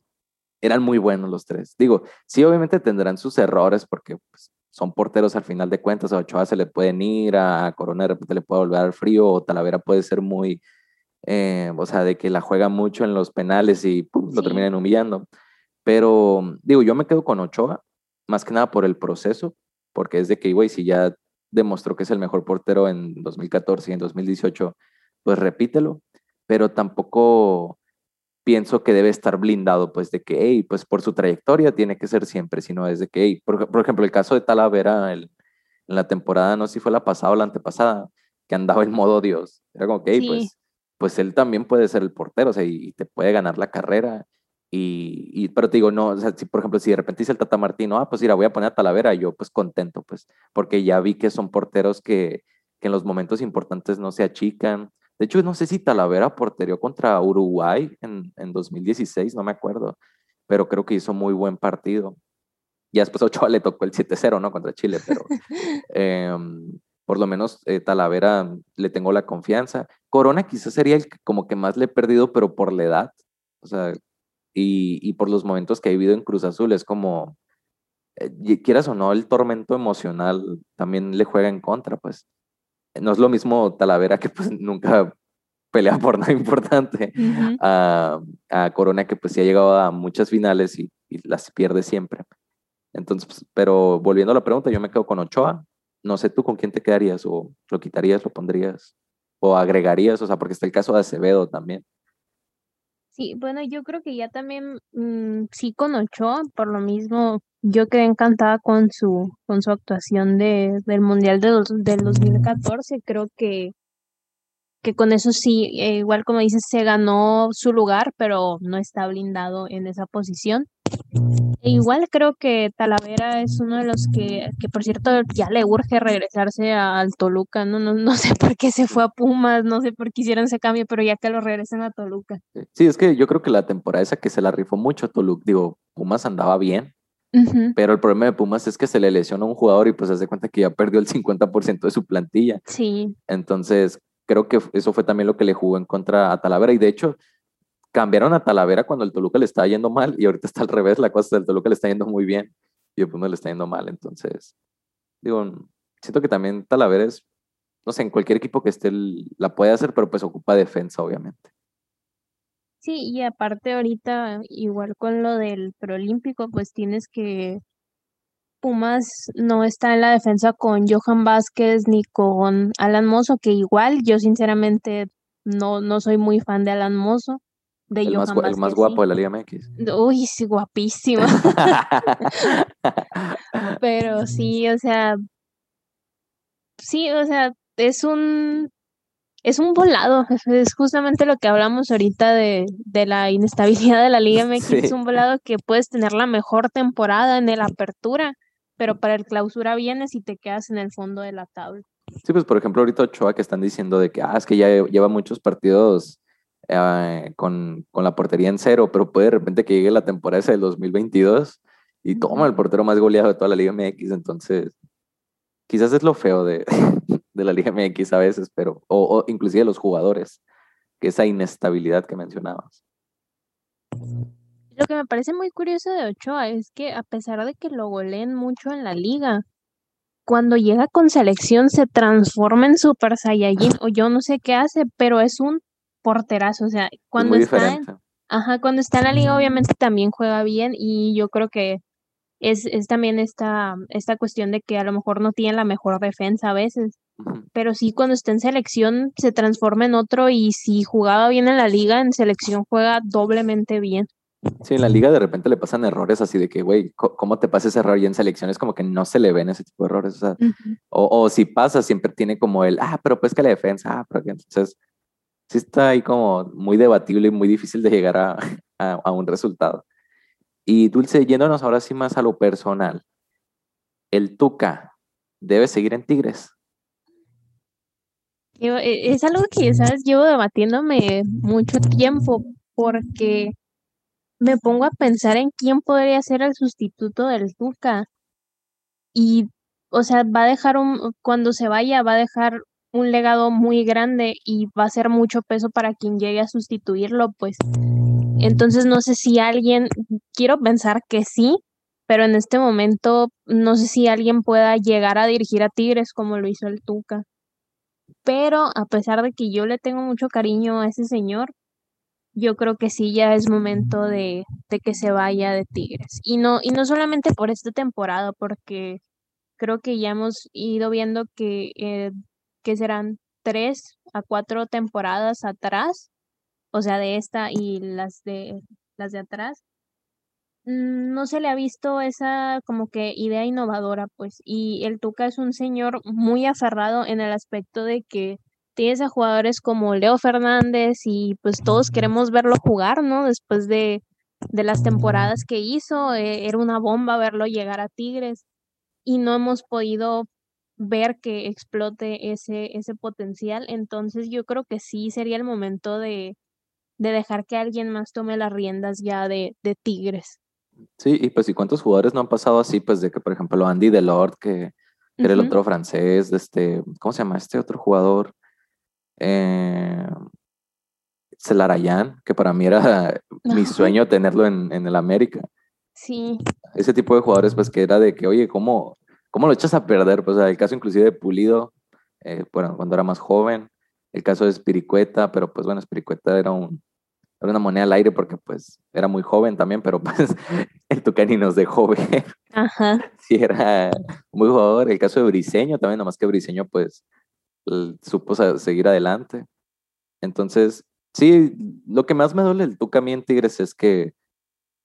Speaker 1: eran muy buenos los tres. Digo, sí, obviamente tendrán sus errores porque pues, son porteros al final de cuentas, a Ochoa se le pueden ir, a Corona de repente le puede volver al frío, o Talavera puede ser muy, eh, o sea, de que la juega mucho en los penales y lo terminan humillando. Pero digo, yo me quedo con Ochoa, más que nada por el proceso, porque es de que, güey, si ya demostró que es el mejor portero en 2014 y en 2018, pues repítelo, pero tampoco pienso que debe estar blindado, pues de que, hey, pues por su trayectoria tiene que ser siempre, sino es de que, hey, por, ejemplo, el caso de Talavera en la temporada, no sé si fue la pasada o la antepasada, que andaba en modo Dios, era como que, hey, pues, pues él también puede ser el portero, o sea, y te puede ganar la carrera y, pero te digo, no, o sea, si por ejemplo, si de repente dice el Tata Martino, ah, pues mira, voy a poner a Talavera, yo pues contento, pues, porque ya vi que son porteros que, que en los momentos importantes no se achican. De hecho, no sé si Talavera porterió contra Uruguay en, en 2016, no me acuerdo, pero creo que hizo muy buen partido. Y después a Ochoa le tocó el 7-0, ¿no? Contra Chile, pero em, por lo menos eh, Talavera le tengo la confianza. Corona quizás sería el que como que más le he perdido, pero por la edad. O sea, y, por los momentos que he vivido en Cruz Azul. Es como, eh, quieras o no, el tormento emocional también le juega en contra, pues. No es lo mismo Talavera que pues nunca pelea por nada importante a, Corona que pues sí ha llegado a muchas finales y, las pierde siempre. Entonces, pues, pero volviendo a la pregunta, yo me quedo con Ochoa. No sé tú con quién te quedarías o lo quitarías, lo pondrías o agregarías, o sea, porque está el caso de Acevedo también.
Speaker 2: Sí, bueno, yo creo que ya también mm, sí con Ochoa, por lo mismo, yo quedé encantada con su, con su actuación de, del Mundial de, del 2014. Creo que, que con eso sí, eh, igual como dices, se ganó su lugar, pero no está blindado en esa posición. E igual creo que Talavera es uno de los que, que por cierto, ya le urge regresarse al Toluca, ¿no? No, no sé por qué se fue a Pumas, no sé por qué hicieron ese cambio, pero ya que lo regresen a Toluca.
Speaker 1: Sí, es que yo creo que la temporada esa que se la rifó mucho Toluca, digo, Pumas andaba bien, pero el problema de Pumas es que se le lesiona a un jugador y pues se hace cuenta que ya perdió el 50% de su plantilla.
Speaker 2: Sí.
Speaker 1: Entonces, creo que eso fue también lo que le jugó en contra a Talavera y de hecho cambiaron a Talavera cuando el Toluca le estaba yendo mal y ahorita está al revés, la cosa del Toluca le está yendo muy bien y el Pumas le está yendo mal. Entonces, digo, siento que también Talavera es, no sé, en cualquier equipo que esté la puede hacer, pero pues ocupa defensa, obviamente.
Speaker 2: Sí, y aparte ahorita, igual con lo del preolímpico, pues tienes que Pumas no está en la defensa con Johan Vázquez ni con Alan Mozo, que igual yo sinceramente no, no soy muy fan de Alan Mozo
Speaker 1: de el, más, el más guapo de la Liga MX.
Speaker 2: Uy, sí, guapísimo. Pero sí, o sea, sí, o sea, es un es un volado, es justamente lo que hablamos ahorita de, de la inestabilidad de la Liga MX, es un volado que puedes tener la mejor temporada en el apertura pero para el clausura vienes y te quedas en el fondo de la tabla.
Speaker 1: Sí, pues por ejemplo ahorita Ochoa que están diciendo de que, ah, es que ya lleva muchos partidos eh, con, con, la portería en cero, pero puede de repente que llegue la temporada esa del 2022 y toma el portero más goleado de toda la Liga MX, entonces quizás es lo feo de, de la Liga MX a veces, pero, o, o inclusive los jugadores, que esa inestabilidad que mencionabas.
Speaker 2: Lo que me parece muy curioso de Ochoa es que a pesar de que lo goleen mucho en la liga, cuando llega con selección se transforma en Super Saiyajin o yo no sé qué hace, pero es un porterazo, o sea, cuando está en, ajá, cuando está en la liga obviamente también juega bien y yo creo que es, es también esta, esta cuestión de que a lo mejor no tiene la mejor defensa a veces, pero sí cuando está en selección se transforma en otro y si jugaba bien en la liga, en selección juega doblemente bien.
Speaker 1: Sí, en la liga de repente le pasan errores así de que, güey, ¿cómo te pasa ese error? Y en selecciones como que no se le ven ese tipo de errores. O, sea, o, si pasa, siempre tiene como el, ah, pero pues que la defensa, ah, pero que entonces sí está ahí como muy debatible y muy difícil de llegar a, a, un resultado. Y Dulce, yéndonos ahora sí más a lo personal, ¿el Tuca debe seguir en Tigres?
Speaker 2: E, es algo que, ¿sabes? Llevo debatiéndome mucho tiempo porque me pongo a pensar en quién podría ser el sustituto del Tuca. Y, o sea, va a dejar un, cuando se vaya, va a dejar un legado muy grande y va a ser mucho peso para quien llegue a sustituirlo, pues. Entonces no sé si alguien, quiero pensar que sí, pero en este momento no sé si alguien pueda llegar a dirigir a Tigres como lo hizo el Tuca. Pero a pesar de que yo le tengo mucho cariño a ese señor, yo creo que sí ya es momento de, que se vaya de Tigres. Y no, y no solamente por esta temporada, porque creo que ya hemos ido viendo que, eh, que serán tres a cuatro temporadas atrás, o sea, de esta y las de las de atrás, mm, no se le ha visto esa como que idea innovadora, pues, y el Tuca es un señor muy aferrado en el aspecto de que tienes a jugadores como Leo Fernández y pues todos queremos verlo jugar, ¿no? Después de, de las temporadas que hizo, eh, era una bomba verlo llegar a Tigres y no hemos podido ver que explote ese, ese potencial. Entonces yo creo que sí sería el momento de, de dejar que alguien más tome las riendas ya de, de Tigres.
Speaker 1: Sí, y pues y cuántos jugadores no han pasado así, pues de que por ejemplo Andy Delort, que, que era el otro francés, de este, ¿cómo se llama este otro jugador? Eh, Celarayán, que para mí era mi sueño tenerlo en, en, el América.
Speaker 2: Sí.
Speaker 1: Ese tipo de jugadores, pues que era de que, oye, ¿cómo, cómo lo echas a perder? Pues el caso inclusive de Pulido, eh, bueno, cuando era más joven, el caso de Spiricueta, pero pues bueno, Spiricueta era, un, era una moneda al aire porque pues era muy joven también, pero pues el Tucani nos dejó ver.
Speaker 2: Ajá.
Speaker 1: Sí, era muy jugador. El caso de Briseño también, nomás que Briseño pues supo seguir adelante. Entonces, sí, lo que más me duele el Tuca a mí en Tigres es que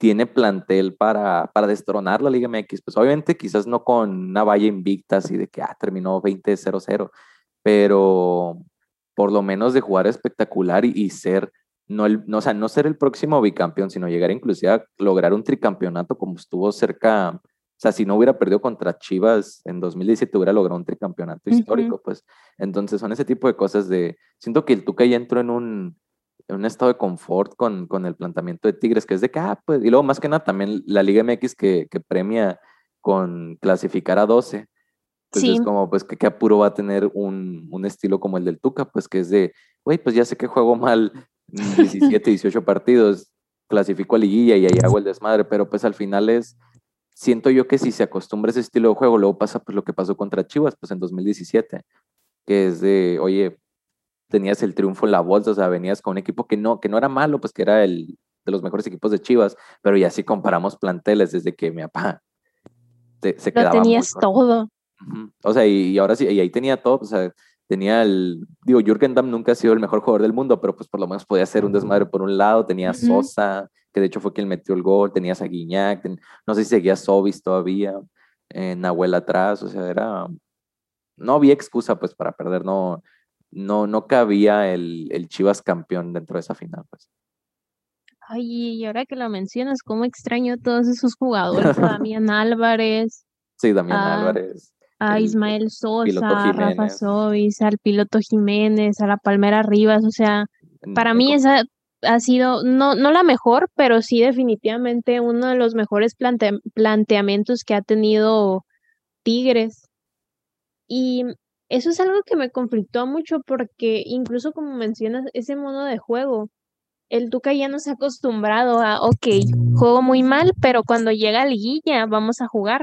Speaker 1: tiene plantel para, para destronar la Liga MX. Pues obviamente quizás no con una valla invicta así de que ah, terminó 20-0-0, pero por lo menos de jugar espectacular y, ser, no, el, no, o sea, no ser el próximo bicampeón, sino llegar inclusive a lograr un tricampeonato como estuvo cerca o sea, si no hubiera perdido contra Chivas en 2017, hubiera logrado un tricampeonato histórico, pues. Entonces son ese tipo de cosas de... Siento que el Tuca ya entró en un, en un estado de confort con, con, el planteamiento de Tigres, que es de que, ah, pues... Y luego, más que nada, también la Liga MX que, que premia con clasificar a 12. Pues es como, pues, que qué apuro va a tener un, un estilo como el del Tuca, pues que es de, güey, pues ya sé que juego mal 17, 18 partidos, clasifico a liguilla y ahí hago el desmadre, pero pues al final es siento yo que si se acostumbra a ese estilo de juego, luego pasa pues lo que pasó contra Chivas pues en 2017, que es de, oye, tenías el triunfo en la bolsa, o sea, venías con un equipo que no, que no era malo, pues que era el de los mejores equipos de Chivas, pero ya si comparamos planteles desde que mi papá se quedaba.
Speaker 2: Lo tenías todo.
Speaker 1: O sea, y, ahora sí, y ahí tenía todo, o sea, tenía el, digo, Jürgen Damm nunca ha sido el mejor jugador del mundo, pero pues por lo menos podía ser un desmadre por un lado, tenía Sosa, que de hecho fue quien metió el gol, tenías a Guiñac, no sé si seguía Sobis todavía, eh, Nahuel atrás, o sea, era, no había excusa pues para perder, no, no, no cabía el, el Chivas campeón dentro de esa final, pues.
Speaker 2: Ay, y ahora que lo mencionas, cómo extraño a todos esos jugadores, Damián Álvarez.
Speaker 1: Sí, Damián Álvarez.
Speaker 2: A Ismael Sosa, a Rafa Sobis, al piloto Jiménez, a la Palmera Rivas, o sea, para mí esa ha sido, no, no la mejor, pero sí definitivamente uno de los mejores planteamientos que ha tenido Tigres. Y eso es algo que me conflictó mucho porque incluso como mencionas, ese modo de juego, el Tuca ya no se ha acostumbrado a, ok, juego muy mal, pero cuando llega a liguilla vamos a jugar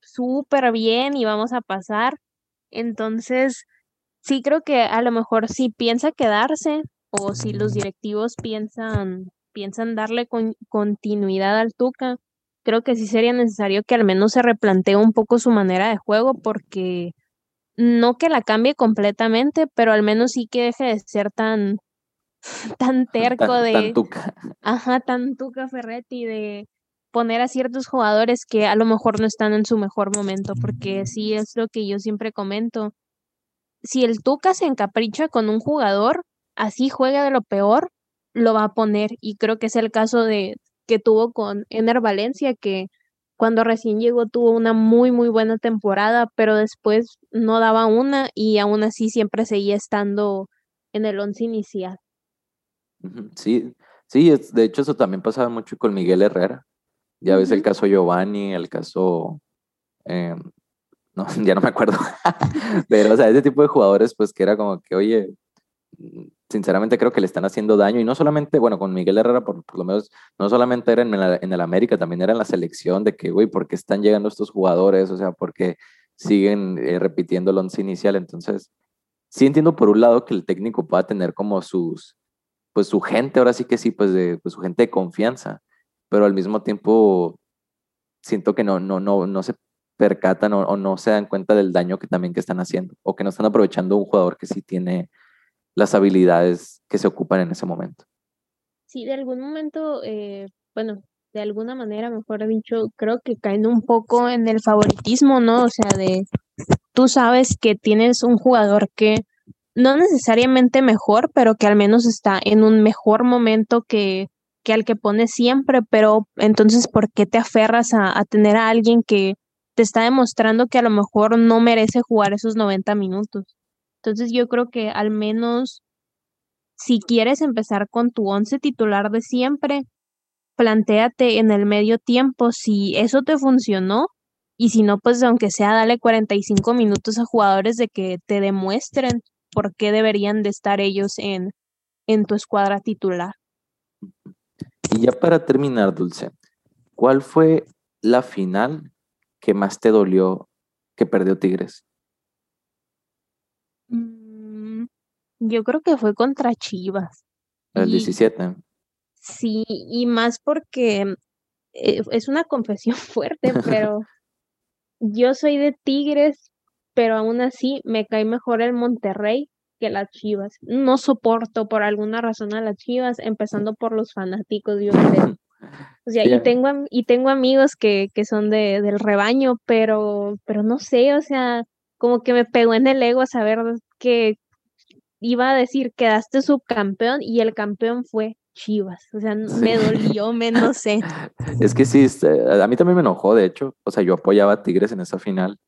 Speaker 2: súper bien y vamos a pasar. Entonces, sí creo que a lo mejor si piensa quedarse o si los directivos piensan, piensan darle continuidad al Tuca, creo que sí sería necesario que al menos se replantee un poco su manera de juego porque no que la cambie completamente, pero al menos sí que deje de ser tan tan terco de
Speaker 1: tan tuca.
Speaker 2: Ajá, tan tuca Ferretti de poner a ciertos jugadores que a lo mejor no están en su mejor momento, porque sí es lo que yo siempre comento. Si el Tuca se encapricha con un jugador, así juega de lo peor, lo va a poner. Y creo que es el caso de que tuvo con Ener Valencia, que cuando recién llegó tuvo una muy, muy buena temporada, pero después no daba una y aún así siempre seguía estando en el once inicial.
Speaker 1: Sí, sí, de hecho eso también pasaba mucho con Miguel Herrera. Ya ves el caso Giovanni, el caso, em, no, ya no me acuerdo, pero o sea, ese tipo de jugadores pues que era como que, oye, sinceramente creo que le están haciendo daño y no solamente, bueno, con Miguel Herrera por, lo menos, no solamente era en, en, el América, también era en la selección de que, güey, ¿por qué están llegando estos jugadores? O sea, porque siguen eh, repitiendo el once inicial. Entonces, sí entiendo por un lado que el técnico pueda tener como sus, pues su gente, ahora sí que sí, pues, de, pues su gente de confianza, pero al mismo tiempo siento que no, no, no, no se percatan o, o no se dan cuenta del daño que también que están haciendo o que no están aprovechando un jugador que sí tiene las habilidades que se ocupan en ese momento.
Speaker 2: Sí, de algún momento, eh, bueno, de alguna manera, mejor dicho, creo que caen un poco en el favoritismo, ¿no? O sea, de tú sabes que tienes un jugador que no necesariamente mejor, pero que al menos está en un mejor momento que, que al que pones siempre, pero entonces, ¿por qué te aferras a, a tener a alguien que te está demostrando que a lo mejor no merece jugar esos 90 minutos? Entonces yo creo que al menos si quieres empezar con tu once titular de siempre, plantéate en el medio tiempo si eso te funcionó y si no, pues aunque sea, dale 45 minutos a jugadores de que te demuestren por qué deberían de estar ellos en, en tu escuadra titular.
Speaker 1: Y ya para terminar, Dulce, ¿cuál fue la final que más te dolió que perdió Tigres?
Speaker 2: Yo creo que fue contra Chivas.
Speaker 1: El 17.
Speaker 2: Sí, y más porque eh, es una confesión fuerte, pero yo soy de Tigres, pero aún así me cae mejor el Monterrey que las Chivas. No soporto por alguna razón a las Chivas, empezando por los fanáticos, yo creo. O sea, y tengo y tengo amigos que, que son de, del rebaño, pero, pero no sé, o sea, como que me pegó en el ego saber que iba a decir quedaste subcampeón y el campeón fue Chivas. O sea, me dolió, me no sé.
Speaker 1: Es que sí, este, a mí también me enojó, de hecho. O sea, yo apoyaba a Tigres en esa final.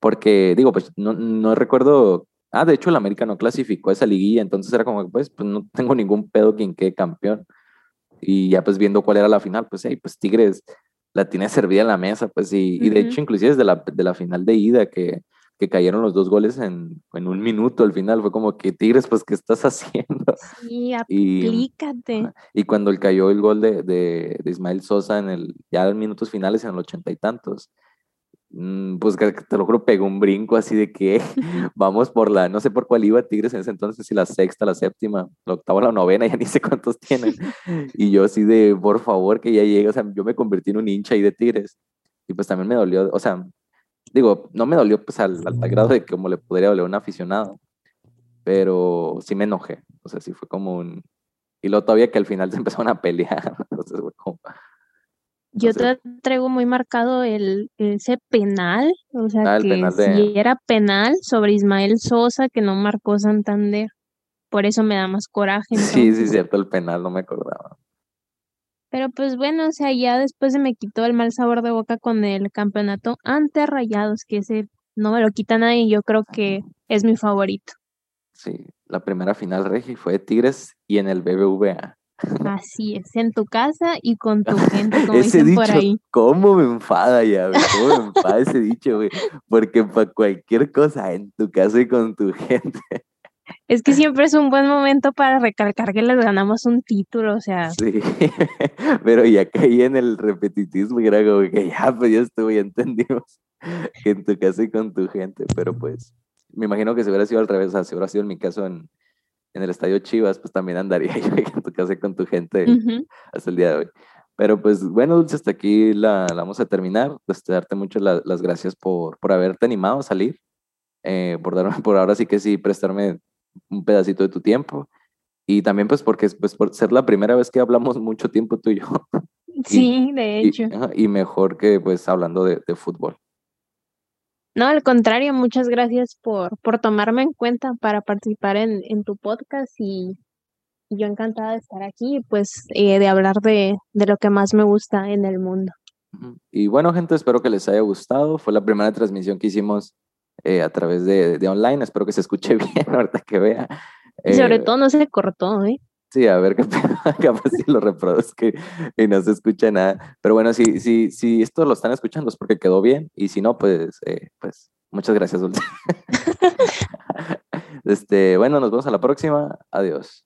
Speaker 1: Porque, digo, pues no, no recuerdo. Ah, de hecho, el América no clasificó a esa liguilla, entonces era como, pues, pues no tengo ningún pedo quien quede campeón. Y ya, pues viendo cuál era la final, pues, hey, pues Tigres la tiene servida en la mesa, pues, y, y de hecho, inclusive desde la, de la final de ida, que que cayeron los dos goles en, en, un minuto al final. Fue como que Tigres, pues, ¿qué estás haciendo?
Speaker 2: Sí, aplícate.
Speaker 1: Y, cuando él cayó el gol de, de, de, Ismael Sosa en el, ya en minutos finales, en el ochenta y tantos, mm, pues te lo juro, pegó un brinco así de que vamos por la, no sé por cuál iba Tigres en ese entonces, si la sexta, la séptima, la octava, la novena, ya ni sé cuántos tienen. Y yo así de, por favor, que ya llegue, o sea, yo me convertí en un hincha ahí de Tigres. Y pues también me dolió, o sea, digo, no me dolió pues al, al grado de que como le podría doler a un aficionado, pero sí me enojé, o sea, sí fue como un... Y luego todavía que al final se empezaron a pelear, entonces fue como...
Speaker 2: Yo te traigo muy marcado el, ese penal, o sea, ah, que si era penal sobre Ismael Sosa que no marcó Santander. Por eso me da más coraje.
Speaker 1: Sí, sí, cierto, el penal, no me acordaba.
Speaker 2: Pero pues bueno, o sea, ya después se me quitó el mal sabor de boca con el campeonato ante Rayados, que ese no me lo quita nadie y yo creo que es mi favorito.
Speaker 1: Sí, la primera final regi fue de Tigres y en el BBVA.
Speaker 2: Así es, en tu casa y con tu gente, como
Speaker 1: ese
Speaker 2: dicen
Speaker 1: dicho,
Speaker 2: por ahí.
Speaker 1: ¿cómo me enfada ya, güey? ¿Cómo me enfada ese dicho, güey? Porque para cualquier cosa, en tu casa y con tu gente.
Speaker 2: Es que siempre es un buen momento para recalcar que les ganamos un título, o sea,
Speaker 1: Sí, pero ya caí en el repetitismo y era como que ya, pues ya estuvo, ya entendimos que en tu casa y con tu gente, pero pues me imagino que si hubiera sido al revés, o sea, si hubiera sido en mi caso en, en el estadio Chivas, pues también andaría yo en tu casa y con tu gente
Speaker 2: ujú.
Speaker 1: hasta el día de hoy. Pero pues bueno, Dulce, hasta aquí la, la vamos a terminar. Pues darte muchas la- las gracias por, por haberte animado a salir, eh, por darme, por ahora sí que sí, prestarme un pedacito de tu tiempo. Y también pues porque pues por ser la primera vez que hablamos mucho tiempo tú y yo.
Speaker 2: Sí, de hecho.
Speaker 1: y mejor que pues hablando de, de fútbol.
Speaker 2: No, al contrario, muchas gracias por, por tomarme en cuenta para participar en, en tu podcast y yo encantada de estar aquí, pues eh, de hablar de, de lo que más me gusta en el mundo.
Speaker 1: Y bueno, gente, espero que les haya gustado. Fue la primera transmisión que hicimos eh, a través de, de online. Espero que se escuche bien ahorita que vea.
Speaker 2: Y sobre
Speaker 1: Eh,
Speaker 2: todo no se cortó, ¿eh?
Speaker 1: Sí, a ver qué pedo, capaz si lo reproduzco y, y no se escucha nada. Pero bueno, si, si, si esto lo están escuchando es porque quedó bien. Y si no, pues, eh, pues muchas gracias, Dulce. este, bueno, nos vemos a la próxima. Adiós.